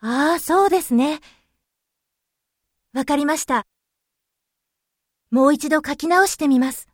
ああ、そうですね。わかりました。もう一度書き直してみます。